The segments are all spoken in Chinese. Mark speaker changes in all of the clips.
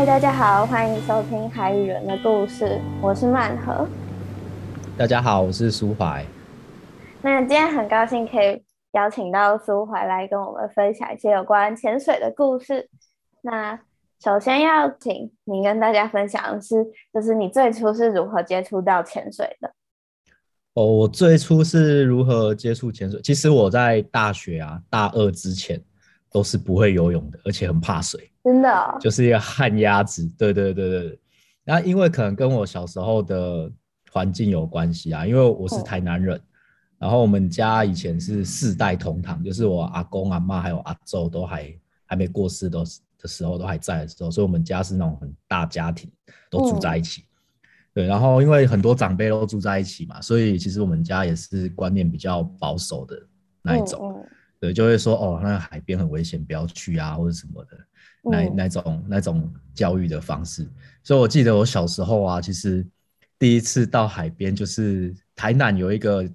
Speaker 1: 嗨，大家好，欢迎收听《海与人的故事》，我是曼和。
Speaker 2: 大家好，我是苏怀。
Speaker 1: 那今天很高兴可以邀请到苏怀来跟我们分享一些有关潜水的故事。那首先要请你跟大家分享的是，就是你最初是如何接触到潜水的？
Speaker 2: 哦，我最初是如何接触潜水？其实我在大学啊，大二之前都是不会游泳的，而且很怕水，
Speaker 1: 真的，
Speaker 2: 就是一个旱鸭子。对对对对对。那因为可能跟我小时候的环境有关系啊，因为我是台南人，然后我们家以前是四代同堂，就是我阿公阿妈还有阿周都还还没过世都的时候都还在的时候，所以我们家是那种很大家庭，都住在一起。对，然后因为很多长辈都住在一起嘛，所以其实我们家也是观念比较保守的那一种。对，就会说哦，那个海边很危险，不要去啊，或者什么的，那那种那种教育的方式。所以我记得我小时候啊，其实第一次到海边就是台南有一个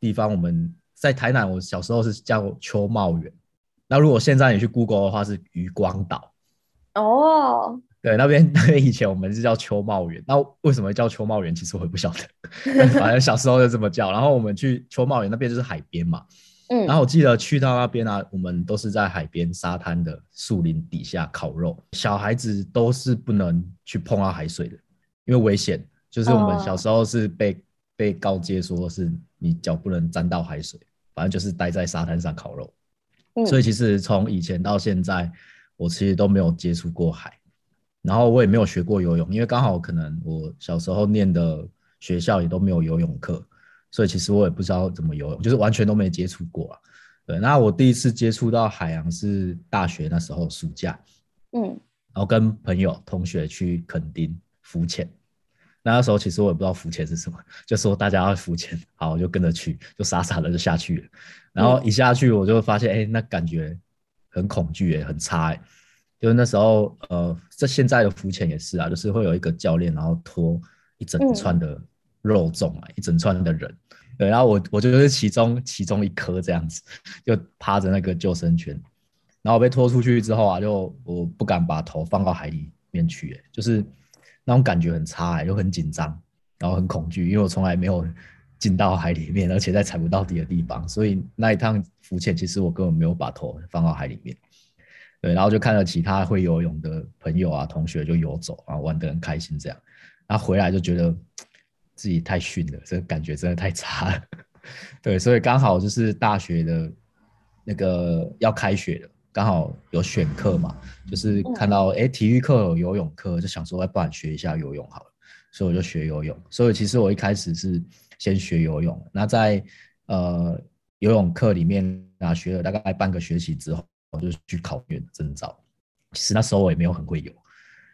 Speaker 2: 地方，我们在台南，我小时候是叫秋茂园。那如果现在你去 Google 的话，是渔光岛。
Speaker 1: 哦。
Speaker 2: 对，那边 那边以前我们是叫秋茂园，那为什么叫秋茂园？其实我也不晓得，反正小时候就这么叫。然后我们去秋茂园那边就是海边嘛，嗯，然后我记得去到那边啊，我们都是在海边沙滩的树林底下烤肉，小孩子都是不能去碰到海水的，因为危险。就是我们小时候是被被告诫说是你脚不能沾到海水，反正就是待在沙滩上烤肉。所以其实从以前到现在，我其实都没有接触过海。然后我也没有学过游泳，因为刚好可能我小时候念的学校也都没有游泳课，所以其实我也不知道怎么游泳，就是完全都没接触过啊。对，那我第一次接触到海洋是大学那时候暑假，嗯，然后跟朋友同学去垦丁浮潜。那时候其实我也不知道浮潜是什么，就说大家要浮潜，好，我就跟着去，就傻傻的就下去了。然后一下去我就发现，哎，那感觉很恐惧，哎，很差，哎。就是那时候，呃，这现在的浮潜也是啊，就是会有一个教练，然后拖一整串的肉粽啊，一整串的人，对，然后我我就是其中其中一颗这样子，就趴着那个救生圈，然后被拖出去之后啊，就我不敢把头放到海里面去，就是那种感觉很差，又很紧张，然后很恐惧，因为我从来没有进到海里面，而且在踩不到底的地方，所以那一趟浮潜其实我根本没有把头放到海里面。对，然后就看到其他会游泳的朋友啊、同学就游走啊，玩得很开心这样。然后回来就觉得自己太逊了，这个感觉真的太差了。对，所以刚好就是大学的那个要开学了，刚好有选课嘛，就是看到哎体育课有游泳课，就想说要不然学一下游泳好了，所以我就学游泳。所以其实我一开始是先学游泳，那在呃游泳课里面啊学了大概半个学期之后。我就去考院证照，其实那时候我也没有很会游，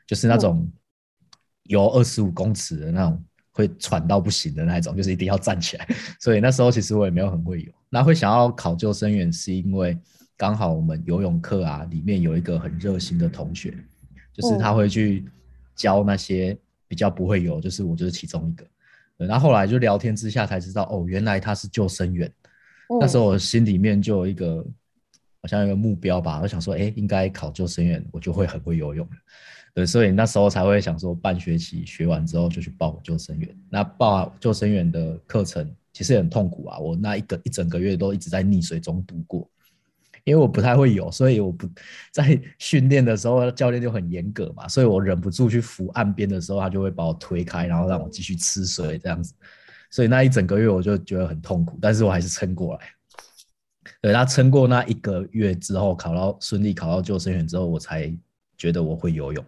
Speaker 2: 就是那种游二十五公尺的那种会喘到不行的那种，就是一定要站起来。所以那时候其实我也没有很会游。那会想要考救生员，是因为刚好我们游泳课啊里面有一个很热心的同学，就是他会去教那些比较不会游，就是我就是其中一个。然后后来就聊天之下才知道，哦，原来他是救生员。那时候我心里面就有一个。好像一个目标吧，我想说，哎，应该考救生员，我就会很会游泳了。对，所以那时候才会想说，半学期学完之后就去报救生员。那报救生员的课程其实很痛苦啊，我那一个一整个月都一直在溺水中度过，因为我不太会游，所以我不在训练的时候教练就很严格嘛，所以我忍不住去浮岸边的时候，他就会把我推开，然后让我继续吃水这样子。所以那一整个月我就觉得很痛苦，但是我还是撑过来。对他撑过那一个月之后，考到顺利考到救生员之后，我才觉得我会游泳。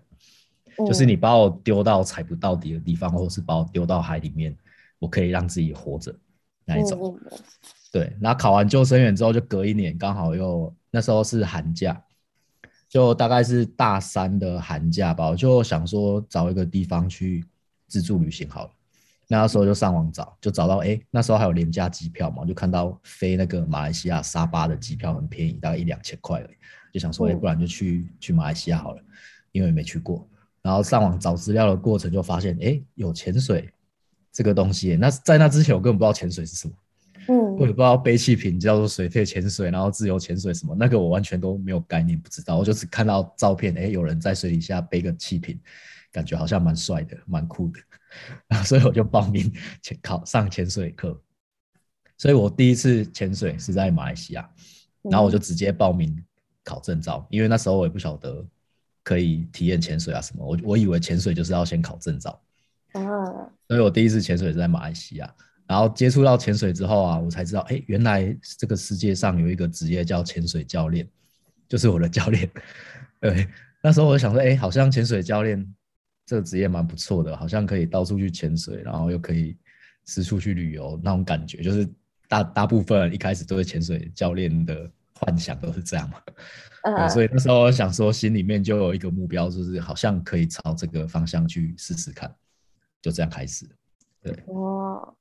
Speaker 2: 就是你把我丢到踩不到底的地方，或是把我丢到海里面，我可以让自己活着那一种。对，然后考完救生员之后，就隔一年，刚好又那时候是寒假，就大概是大三的寒假吧，我就想说找一个地方去自助旅行好了。那时候就上网找，就找到哎，那时候还有廉价机票嘛，就看到飞那个马来西亚沙巴的机票很便宜，大概一两千块而已，就想说哎，不然就去去马来西亚好了，因为没去过。然后上网找资料的过程就发现，哎，有潜水这个东西。那在那之前我根本不知道潜水是什么，
Speaker 1: 嗯，
Speaker 2: 我也不知道背气瓶叫做水肺潜水，然后自由潜水什么，那个我完全都没有概念，不知道。我就只看到照片，哎，有人在水底下背个气瓶，感觉好像蛮帅的，蛮酷的，然后所以我就报名潜考上潜水课。所以我第一次潜水是在马来西亚，然后我就直接报名考证照，因为那时候我也不晓得可以体验潜水啊什么，我我以为潜水就是要先考证照。啊，所以我第一次潜水是在马来西亚，然后接触到潜水之后啊，我才知道，哎，原来这个世界上有一个职业叫潜水教练，就是我的教练。对，那时候我就想说，哎，好像潜水教练这个职业蛮不错的，好像可以到处去潜水，然后又可以四处去旅游，那种感觉，就是大大部分一开始都是潜水教练的幻想都是这样嘛。嗯，所以那时候我想说，心里面就有一个目标，就是好像可以朝这个方向去试试看。就这样开始，对哦，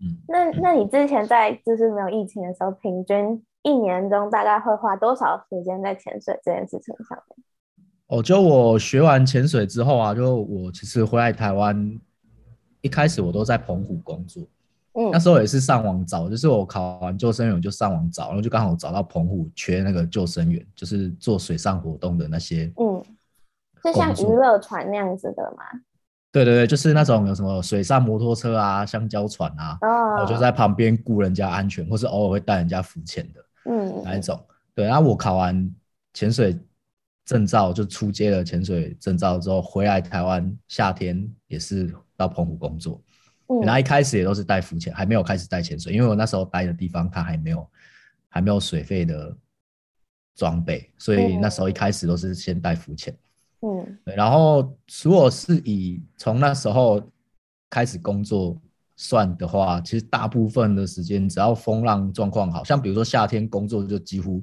Speaker 1: 嗯，那那你之前在就是没有疫情的时候，平均一年中大概会花多少时间在潜水这件事情上面？
Speaker 2: 哦，就我学完潜水之后啊，就我其实回来台湾，一开始我都在澎湖工作，嗯，那时候也是上网找，就是我考完救生员就上网找，然后就刚好找到澎湖缺那个救生员，就是做水上活动的那些，嗯，
Speaker 1: 就像娱乐船那样子的吗？
Speaker 2: 对对对，就是那种有什么水上摩托车啊、香蕉船啊，我就在旁边顾人家安全，或是偶尔会带人家浮潜的，嗯，那一种。对，然后我考完潜水证照，就出街了潜水证照之后，回来台湾夏天也是到澎湖工作。然后一开始也都是带浮潜，还没有开始带潜水，因为我那时候待的地方它还没有还没有水费的装备，所以那时候一开始都是先带浮潜。然后如果是以从那时候开始工作算的话，其实大部分的时间只要风浪状况好，像比如说夏天工作就几乎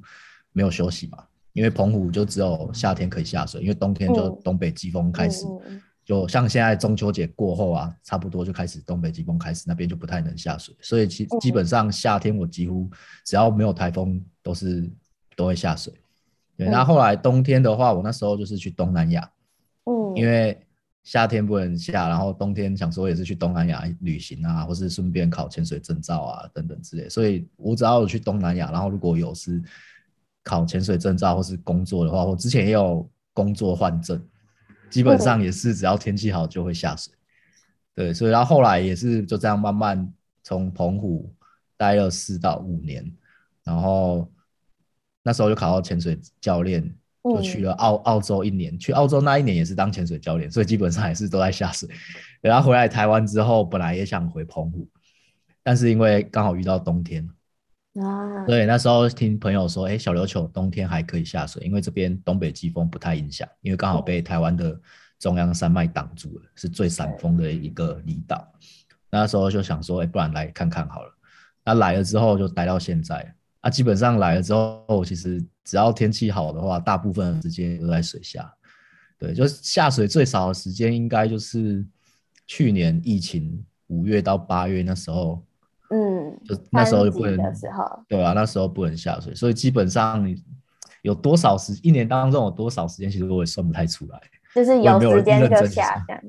Speaker 2: 没有休息嘛，因为澎湖就只有夏天可以下水，因为冬天就东北季风开始，就像现在中秋节过后啊，差不多就开始东北季风开始，那边就不太能下水，所以其基本上夏天我几乎只要没有台风都是都会下水。对，那后来冬天的话，我那时候就是去东南亚，嗯，因为夏天不能下，然后冬天想说也是去东南亚旅行啊，或是顺便考潜水证照啊等等之类，所以我只要有去东南亚，然后如果有是考潜水证照或是工作的话，我之前也有工作换证，基本上也是只要天气好就会下水。对，所以然后后来也是就这样慢慢从澎湖待了四到五年，然后。那时候就考到潜水教练，就去了澳澳洲一年。去澳洲那一年也是当潜水教练，所以基本上也是都在下水。然后回来台湾之后，本来也想回澎湖，但是因为刚好遇到冬天啊，对，那时候听朋友说，哎，小琉球冬天还可以下水，因为这边东北季风不太影响，因为刚好被台湾的中央山脉挡住了，是最闪风的一个离岛。那时候就想说，哎，不然来看看好了。那来了之后就待到现在。啊，基本上来了之后，其实只要天气好的话，大部分时间都在水下。对，就是下水最少的时间，应该就是去年疫情五月到八月那时候。嗯，就那时候就不能。对啊，那时候不能下水，所以基本上你有多少时一年当中有多少时间，其实我也算不太出来。
Speaker 1: 就是有时间就下这样。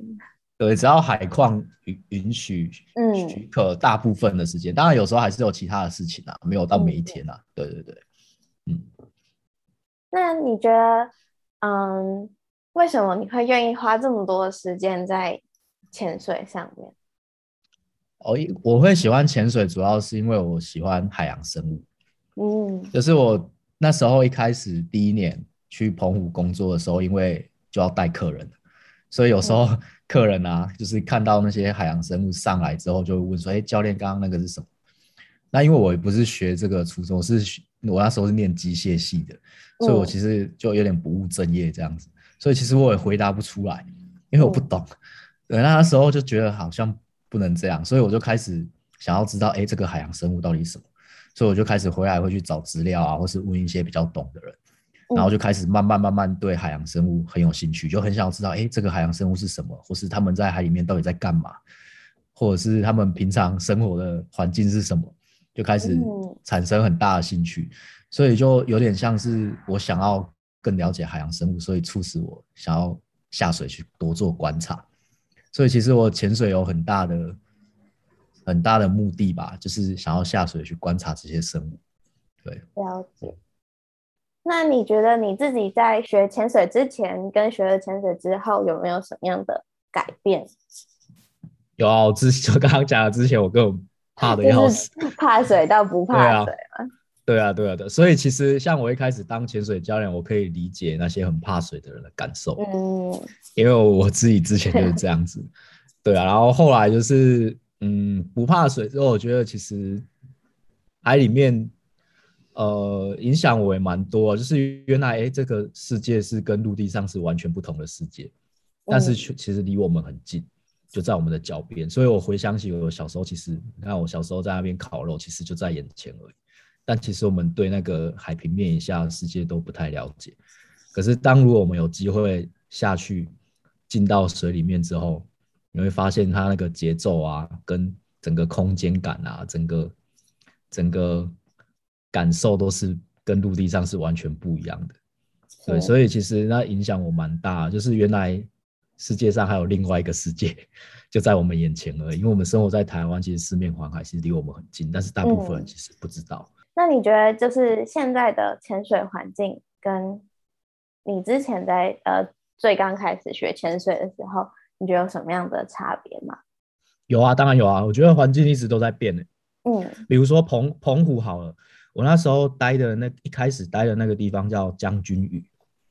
Speaker 2: 对，只要海况允允许，嗯，许可，大部分的时间，当然有时候还是有其他的事情啊，没有到每一天啊。对对对，嗯。
Speaker 1: 那你觉得，嗯，为什么你会愿意花这么多的时间在潜水上面？
Speaker 2: 哦，我会喜欢潜水，主要是因为我喜欢海洋生物。嗯，就是我那时候一开始第一年去澎湖工作的时候，因为就要带客人，所以有时候。客人啊，就是看到那些海洋生物上来之后，就会问说：“哎，教练，刚刚那个是什么？”那因为我不是学这个初中，我是我那时候是念机械系的，所以我其实就有点不务正业这样子。所以其实我也回答不出来，因为我不懂。对，那时候就觉得好像不能这样，所以我就开始想要知道：“哎，这个海洋生物到底什么？”所以我就开始回来会去找资料啊，或是问一些比较懂的人。然后就开始慢慢慢慢对海洋生物很有兴趣，就很想要知道，哎，这个海洋生物是什么，或是他们在海里面到底在干嘛，或者是他们平常生活的环境是什么，就开始产生很大的兴趣。所以就有点像是我想要更了解海洋生物，所以促使我想要下水去多做观察。所以其实我潜水有很大的、很大的目的吧，就是想要下水去观察这些生物。对，
Speaker 1: 了解。那你觉得你自己在学潜水之前跟学了潜水之后有没有什么样的改变？
Speaker 2: 有啊，我之就刚刚讲的，之前我根本怕的要死，
Speaker 1: 怕水到不怕水
Speaker 2: 嘛。对啊，对啊，对。所以其实像我一开始当潜水教练，我可以理解那些很怕水的人的感受。嗯，因为我自己之前就是这样子。对啊，然后后来就是嗯不怕水之后，我觉得其实海里面。呃，影响我也蛮多，就是原来哎，这个世界是跟陆地上是完全不同的世界，但是其实离我们很近，就在我们的脚边。所以我回想起我小时候，其实你看我小时候在那边烤肉，其实就在眼前而已。但其实我们对那个海平面以下的世界都不太了解。可是当如果我们有机会下去进到水里面之后，你会发现它那个节奏啊，跟整个空间感啊，整个整个。感受都是跟陆地上是完全不一样的，对，所以其实那影响我蛮大，就是原来世界上还有另外一个世界 就在我们眼前而已。因为我们生活在台湾，其实四面环海，其实离我们很近，但是大部分人其实不知道。
Speaker 1: 那你觉得就是现在的潜水环境跟你之前在呃最刚开始学潜水的时候，你觉得有什么样的差别吗？
Speaker 2: 有啊，当然有啊，我觉得环境一直都在变的。嗯，比如说澎澎湖好了。我那时候待的那一开始待的那个地方叫将军屿，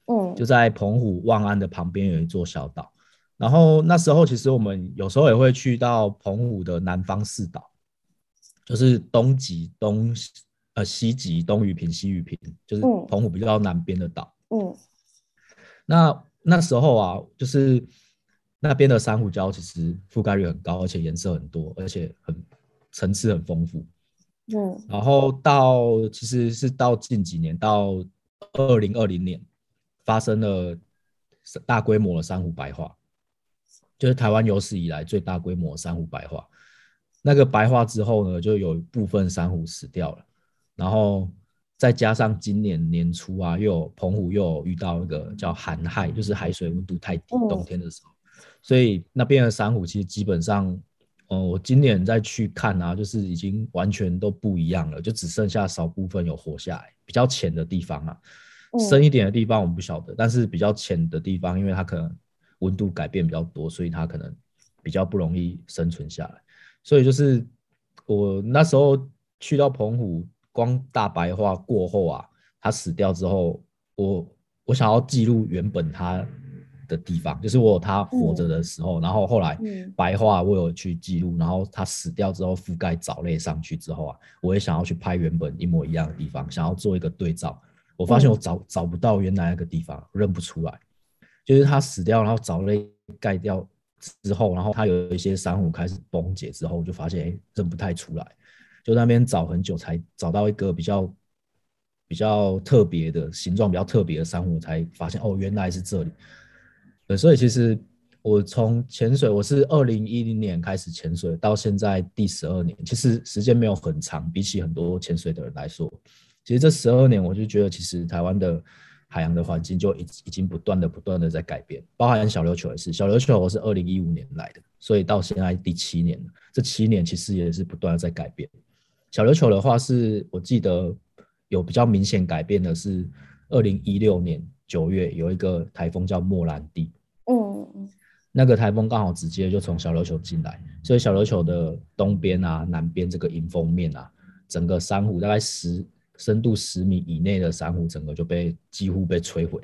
Speaker 2: 嗯，就在澎湖望安的旁边有一座小岛。然后那时候其实我们有时候也会去到澎湖的南方四岛，就是东极、东呃西极、东屿平、西屿平，就是澎湖比较南边的岛。嗯，那那时候啊，就是那边的珊瑚礁其实覆盖率很高，而且颜色很多，而且很层次很丰富。嗯，然后到其实是到近几年，到二零二零年，发生了大规模的珊瑚白化，就是台湾有史以来最大规模的珊瑚白化。那个白化之后呢，就有一部分珊瑚死掉了，然后再加上今年年初啊，又有澎湖又有遇到一个叫寒害，就是海水温度太低，冬天的时候，所以那边的珊瑚其实基本上。嗯，我今年再去看啊，就是已经完全都不一样了，就只剩下少部分有活下来，比较浅的地方啊，深一点的地方我们不晓得，但是比较浅的地方，因为它可能温度改变比较多，所以它可能比较不容易生存下来。所以就是我那时候去到澎湖，光大白化过后啊，它死掉之后，我我想要记录原本它。的地方，就是我有他活着的时候，然后后来白化，我有去记录，然后他死掉之后覆盖藻类上去之后啊，我也想要去拍原本一模一样的地方，想要做一个对照。我发现我找找不到原来那个地方，认不出来。就是他死掉，然后藻类盖掉之后，然后他有一些珊瑚开始崩解之后，我就发现哎，认不太出来。就那边找很久才找到一个比较比较特别的形状、比较特别的珊瑚，才发现哦，原来是这里。对，所以其实我从潜水，我是二零一零年开始潜水，到现在第十二年，其实时间没有很长，比起很多潜水的人来说，其实这十二年我就觉得，其实台湾的海洋的环境就已已经不断的、不断的在改变，包含小琉球也是。小琉球我是二零一五年来的，所以到现在第七年了，这七年其实也是不断的在改变。小琉球的话，是我记得有比较明显改变的是二零一六年九月有一个台风叫莫兰蒂。嗯，那个台风刚好直接就从小琉球进来，所以小琉球的东边啊、南边这个迎风面啊，整个珊瑚大概十深度十米以内的珊瑚，整个就被几乎被摧毁。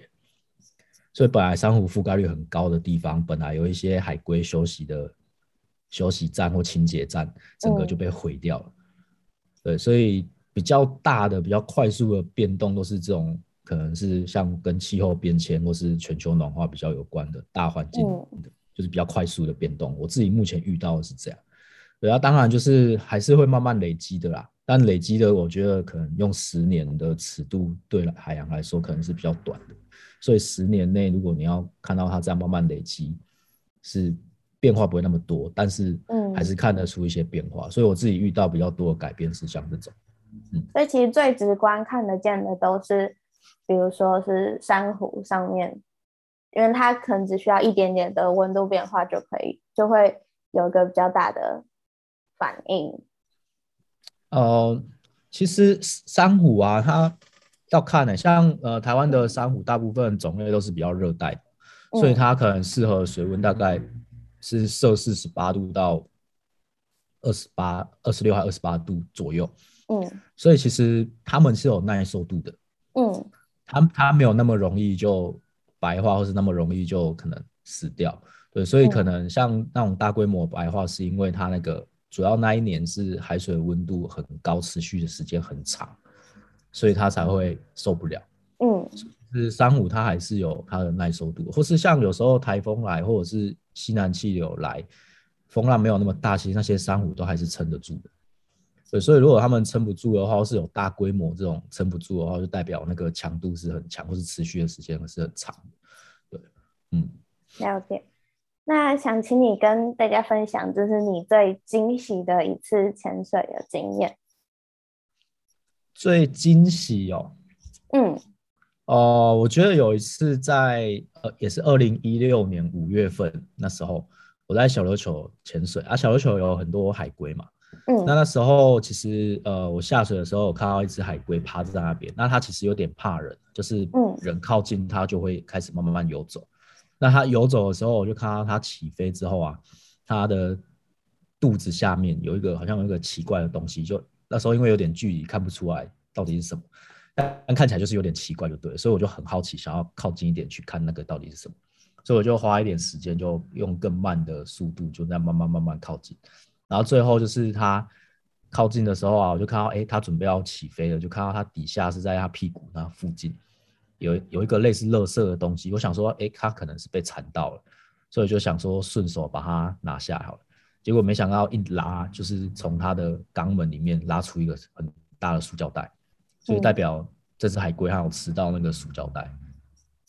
Speaker 2: 所以本来珊瑚覆盖率很高的地方，本来有一些海龟休息的休息站或清洁站，整个就被毁掉了。对，所以比较大的、比较快速的变动都是这种。可能是像跟气候变迁或是全球暖化比较有关的大环境的，就是比较快速的变动。我自己目前遇到的是这样，对啊，当然就是还是会慢慢累积的啦。但累积的，我觉得可能用十年的尺度对海洋来说，可能是比较短的。所以十年内，如果你要看到它这样慢慢累积，是变化不会那么多，但是嗯，还是看得出一些变化。所以我自己遇到比较多的改变是像这种，
Speaker 1: 嗯，所以其实最直观看得见的都是。比如说是珊瑚上面，因为它可能只需要一点点的温度变化就可以，就会有一个比较大的反应？
Speaker 2: 呃，其实珊瑚啊，它要看呢，像呃台湾的珊瑚，大部分种类都是比较热带的，所以它可能适合水温大概是摄氏十八度到二十八、二十六还二十八度左右。嗯，所以其实它们是有耐受度的。嗯，它它没有那么容易就白化，或是那么容易就可能死掉。对，所以可能像那种大规模白化，是因为它那个主要那一年是海水温度很高，持续的时间很长，所以它才会受不了。嗯，是珊瑚它还是有它的耐受度，或是像有时候台风来，或者是西南气流来，风浪没有那么大，其实那些珊瑚都还是撑得住的。对，所以如果他们撑不住的话，是有大规模这种撑不住的话，就代表那个强度是很强，或是持续的时间是很长。对，嗯，
Speaker 1: 了解。那想请你跟大家分享，就是你最惊喜的一次潜水的经验。
Speaker 2: 最惊喜哦，嗯，哦，我觉得有一次在呃，也是二零一六年五月份那时候，我在小琉球潜水啊，小琉球有很多海龟嘛，嗯，那那时候其实呃，我下水的时候，我看到一只海龟趴在那边，那它其实有点怕人，就是人靠近它就会开始慢慢慢游走。那它游走的时候，我就看到它起飞之后啊，它的肚子下面有一个好像有一个奇怪的东西，就那时候因为有点距离看不出来到底是什么，但看起来就是有点奇怪就对了，所以我就很好奇，想要靠近一点去看那个到底是什么，所以我就花一点时间，就用更慢的速度，就在慢慢慢慢靠近，然后最后就是它靠近的时候啊，我就看到哎，它准备要起飞了，就看到它底下是在它屁股那附近。有有一个类似乐色的东西，我想说，哎，它可能是被缠到了，所以就想说顺手把它拿下好了。结果没想到一拉，就是从它的肛门里面拉出一个很大的塑胶袋，所以代表这只海龟它有吃到那个塑胶袋。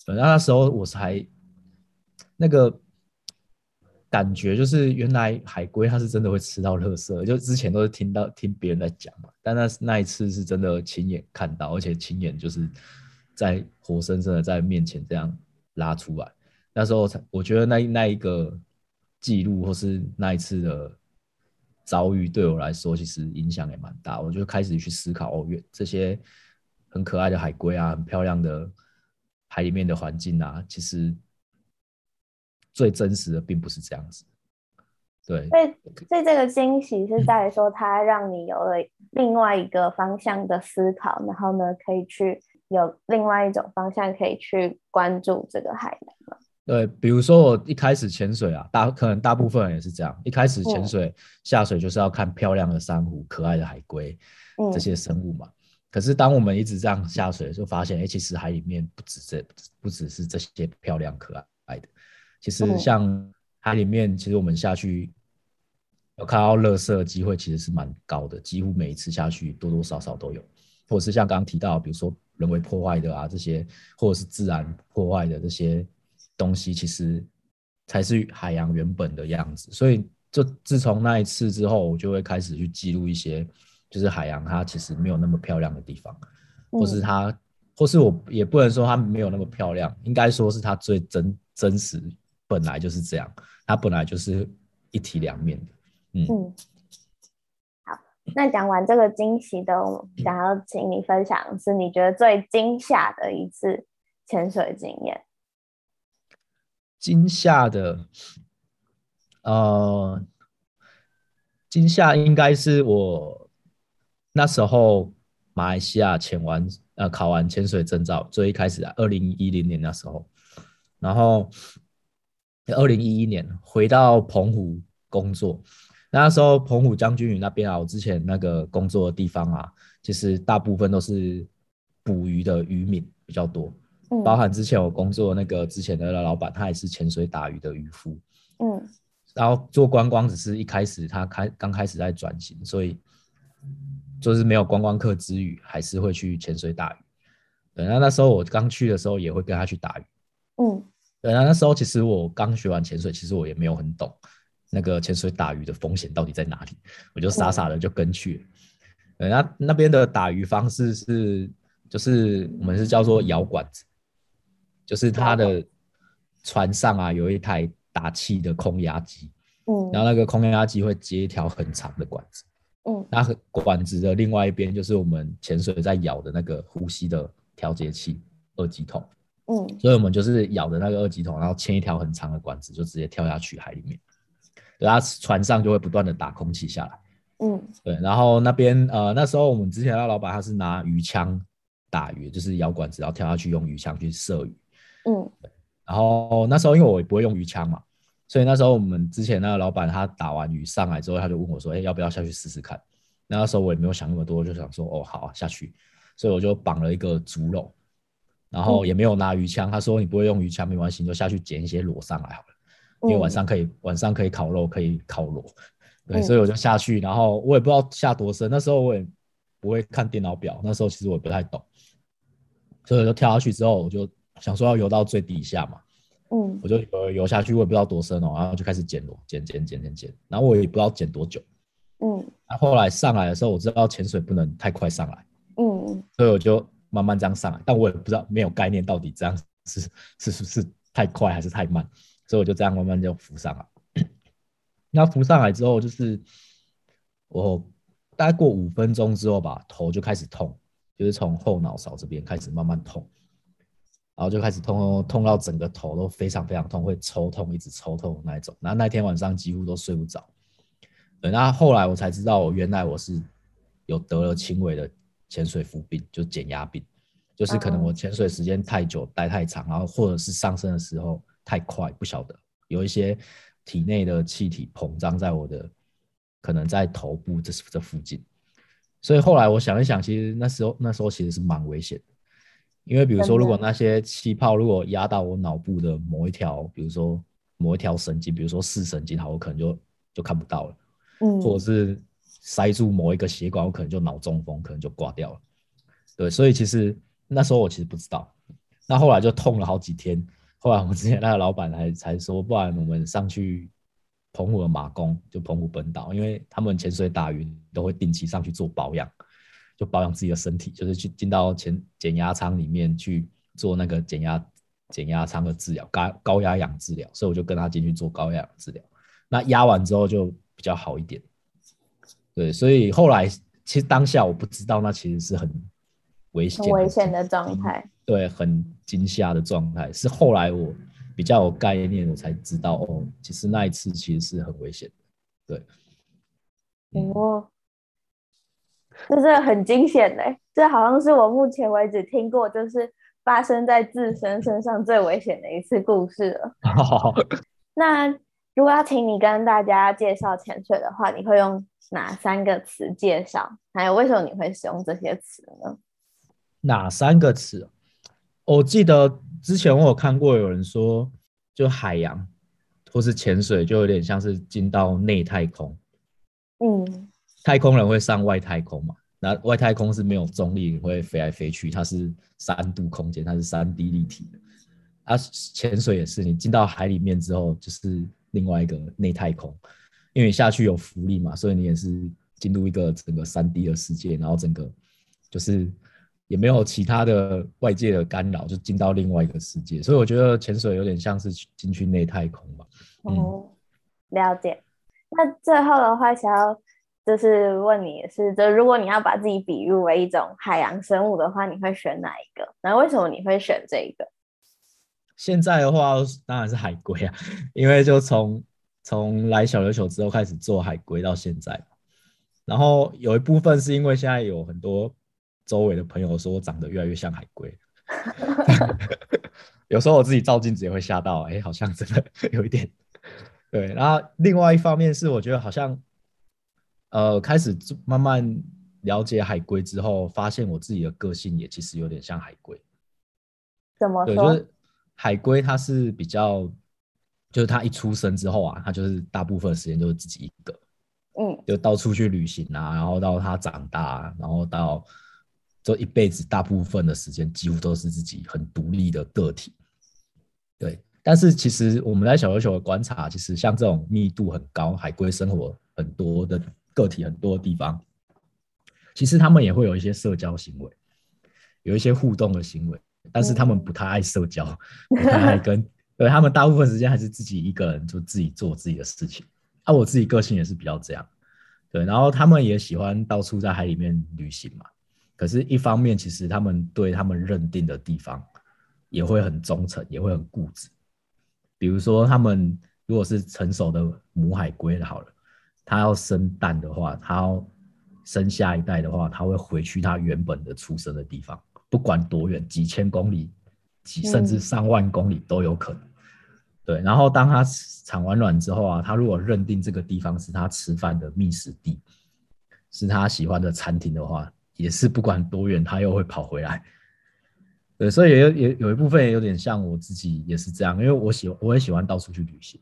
Speaker 2: 反正那时候我才那个感觉，就是原来海龟它是真的会吃到垃圾，就之前都是听到听别人在讲嘛，但那那一次是真的亲眼看到，而且亲眼就是。在活生生的在面前这样拉出来，那时候才我觉得那那一个记录或是那一次的遭遇对我来说，其实影响也蛮大。我就开始去思考哦，这些很可爱的海龟啊，很漂亮的海里面的环境啊，其实最真实的并不是这样子。对，
Speaker 1: 所以所以这个惊喜是在说，它让你有了另外一个方向的思考，然后呢，可以去。有另外一种方向可以去关注这个海洋吗？
Speaker 2: 对，比如说我一开始潜水啊，大可能大部分人也是这样，一开始潜水下水就是要看漂亮的珊瑚、可爱的海龟这些生物嘛。可是当我们一直这样下水，就发现，哎，其实海里面不止这，不只是这些漂亮可爱的，其实像海里面，其实我们下去有看到垃圾的机会其实是蛮高的，几乎每一次下去多多少少都有，或者是像刚刚提到，比如说。人为破坏的啊，这些或者是自然破坏的这些东西，其实才是海洋原本的样子。所以，就自从那一次之后，我就会开始去记录一些，就是海洋它其实没有那么漂亮的地方，或是它，或是我也不能说它没有那么漂亮，应该说是它最真真实，本来就是这样，它本来就是一体两面的，嗯。
Speaker 1: 那讲完这个惊喜的，想要请你分享是你觉得最惊吓的一次潜水经验。
Speaker 2: 惊吓的，呃，惊吓应该是我那时候马来西亚潜完呃考完潜水证照，最一开始，二零一零年那时候，然后二零一一年回到澎湖工作。那时候澎湖将军屿那边啊，我之前那个工作的地方啊，其实大部分都是捕鱼的渔民比较多，包含之前我工作那个之前的老板，他也是潜水打鱼的渔夫，嗯，然后做观光只是一开始他开刚开始在转型，所以就是没有观光客之余，还是会去潜水打鱼。对，那那时候我刚去的时候也会跟他去打鱼，嗯，对，那那时候其实我刚学完潜水，其实我也没有很懂。那个潜水打鱼的风险到底在哪里？我就傻傻的就跟去了。那那边的打鱼方式是，就是我们是叫做摇管子，就是他的船上啊有一台打气的空压机，
Speaker 1: 嗯，
Speaker 2: 然后那个空压机会接一条很长的管子，
Speaker 1: 嗯，
Speaker 2: 那管子的另外一边就是我们潜水在咬的那个呼吸的调节器二级筒，
Speaker 1: 嗯，
Speaker 2: 所以我们就是咬的那个二级筒，然后牵一条很长的管子，就直接跳下去海里面，然后船上就会不断的打空气下来，
Speaker 1: 嗯，
Speaker 2: 对，然后那边呃那时候我们之前那老板他是拿鱼枪打鱼，就是咬管子然后跳下去用鱼枪去射鱼，
Speaker 1: 嗯，
Speaker 2: 然后那时候因为我也不会用鱼枪嘛。所以那时候我们之前那个老板他打完鱼上来之后，他就问我说：“哎，要不要下去试试看？”那时候我也没有想那么多，就想说：“哦，好啊，下去。”所以我就绑了一个竹篓，然后也没有拿鱼枪。他说：“你不会用鱼枪没关系，你就下去捡一些螺上来好了，因为晚上可以晚上可以烤肉，可以烤螺。”对，所以我就下去，然后我也不知道下多深。那时候我也不会看电脑表，那时候其实我也不太懂，所以我就跳下去之后，我就想说要游到最底下嘛。
Speaker 1: 嗯，
Speaker 2: 我就游游下去，我也不知道多深哦，然后就开始捡螺，捡捡捡捡捡，然后我也不知道捡多久，
Speaker 1: 嗯，
Speaker 2: 然后后来上来的时候，我知道潜水不能太快上来，
Speaker 1: 嗯，
Speaker 2: 所以我就慢慢这样上来，但我也不知道没有概念到底这样是 是是是太快还是太慢，所以我就这样慢慢就浮上来。那浮上来之后，就是我大概过五分钟之后吧，头就开始痛，就是从后脑勺这边开始慢慢痛。然后就开始痛，痛到整个头都非常非常痛，会抽痛，一直抽痛那一种。然后那天晚上几乎都睡不着。对，那后来我才知道，我原来我是有得了轻微的潜水浮病，就减压病，就是可能我潜水时间太久，待太长，然后或者是上升的时候太快，不晓得有一些体内的气体膨胀在我的，可能在头部这这附近。所以后来我想一想，其实那时候那时候其实是蛮危险的。因为比如说，如果那些气泡如果压到我脑部的某一条，比如说某一条神经，比如说视神经，好，我可能就就看不到了，
Speaker 1: 嗯，
Speaker 2: 或者是塞住某一个血管，我可能就脑中风，可能就挂掉了。对，所以其实那时候我其实不知道，那后来就痛了好几天。后来我们之前那个老板还才说，不然我们上去澎湖的马公，就澎湖本岛，因为他们潜水打鱼都会定期上去做保养。就保养自己的身体，就是去进到前减压舱里面去做那个减压减压舱的治疗，高高压氧治疗，所以我就跟他进去做高压氧治疗。那压完之后就比较好一点。对，所以后来其实当下我不知道，那其实是很危险、
Speaker 1: 危险的状态。
Speaker 2: 对，很惊吓的状态。是后来我比较有概念，我才知道哦，其实那一次其实是很危险的。
Speaker 1: 对，哦。这是很惊险的，这好像是我目前为止听过，就是发生在自身身上最危险的一次故事了。那如果要请你跟大家介绍潜水的话，你会用哪三个词介绍？还有为什么你会使用这些词呢？
Speaker 2: 哪三个词？我记得之前我有看过有人说，就海洋或是潜水，就有点像是进到内太空。
Speaker 1: 嗯。
Speaker 2: 太空人会上外太空嘛？那外太空是没有重力，会飞来飞去，它是三度空间，它是三 D 立体的。啊，潜水也是，你进到海里面之后，就是另外一个内太空，因为你下去有浮力嘛，所以你也是进入一个整个三 D 的世界，然后整个就是也没有其他的外界的干扰，就进到另外一个世界。所以我觉得潜水有点像是进去内太空吧。
Speaker 1: 哦，了解。那最后的话，想要。就是问你是，就如果你要把自己比喻为一种海洋生物的话，你会选哪一个？那为什么你会选这一个？
Speaker 2: 现在的话，当然是海龟啊，因为就从从来小琉球之后开始做海龟到现在，然后有一部分是因为现在有很多周围的朋友说我长得越来越像海龟，有时候我自己照镜子也会吓到，哎，好像真的 有一点。对，然后另外一方面是我觉得好像。呃，开始慢慢了解海龟之后，发现我自己的个性也其实有点像海龟。
Speaker 1: 怎么
Speaker 2: 说？对，就是海龟它是比较，就是它一出生之后啊，它就是大部分时间都是自己一个，
Speaker 1: 嗯，
Speaker 2: 就到处去旅行啊，然后到它长大，然后到这一辈子大部分的时间几乎都是自己很独立的个体。对，但是其实我们在小琉球的观察，其实像这种密度很高、海龟生活很多的。个体很多的地方，其实他们也会有一些社交行为，有一些互动的行为，但是他们不太爱社交，不太爱 跟，对他们大部分时间还是自己一个人就自己做自己的事情。啊，我自己个性也是比较这样，对。然后他们也喜欢到处在海里面旅行嘛。可是，一方面，其实他们对他们认定的地方也会很忠诚，也会很固执。比如说，他们如果是成熟的母海龟好了，它要生蛋的话，它要生下一代的话，它会回去它原本的出生的地方，不管多远，几千公里、几甚至上万公里都有可能。对，然后当它产完卵之后啊，它如果认定这个地方是它吃饭的觅食地，是它喜欢的餐厅的话。也是不管多远，他又会跑回来。对，所以也有也有一部分有点像我自己也是这样，因为我喜我也喜欢到处去旅行。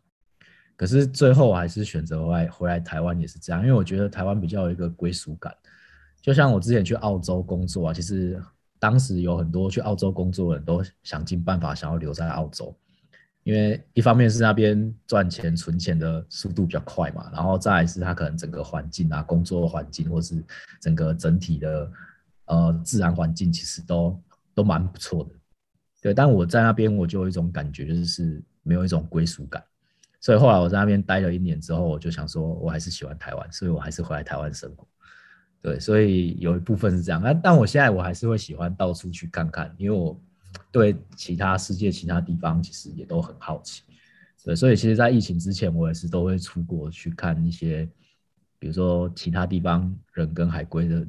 Speaker 2: 可是最后我还是选择回回来台湾也是这样，因为我觉得台湾比较有一个归属感。就像我之前去澳洲工作啊，其实当时有很多去澳洲工作的人都想尽办法想要留在澳洲。因为一方面是那边赚钱存钱的速度比较快嘛，然后再来是它可能整个环境啊，工作环境或是整个整体的呃自然环境其实都都蛮不错的，对。但我在那边我就有一种感觉，就是没有一种归属感，所以后来我在那边待了一年之后，我就想说我还是喜欢台湾，所以我还是回来台湾生活。对，所以有一部分是这样，但但我现在我还是会喜欢到处去看看，因为我。对其他世界其他地方其实也都很好奇，对，所以其实，在疫情之前，我也是都会出国去看一些，比如说其他地方人跟海龟的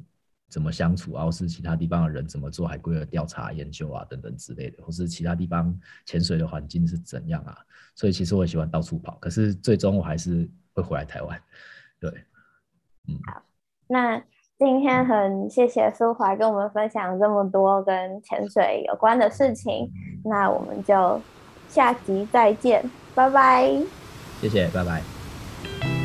Speaker 2: 怎么相处，然后是其他地方的人怎么做海龟的调查研究啊等等之类的，或是其他地方潜水的环境是怎样啊，所以其实我喜欢到处跑，可是最终我还是会回来台湾，对，
Speaker 1: 嗯，好，那。今天很谢谢苏怀跟我们分享这么多跟潜水有关的事情，那我们就下集再见，拜拜。
Speaker 2: 谢谢，拜拜。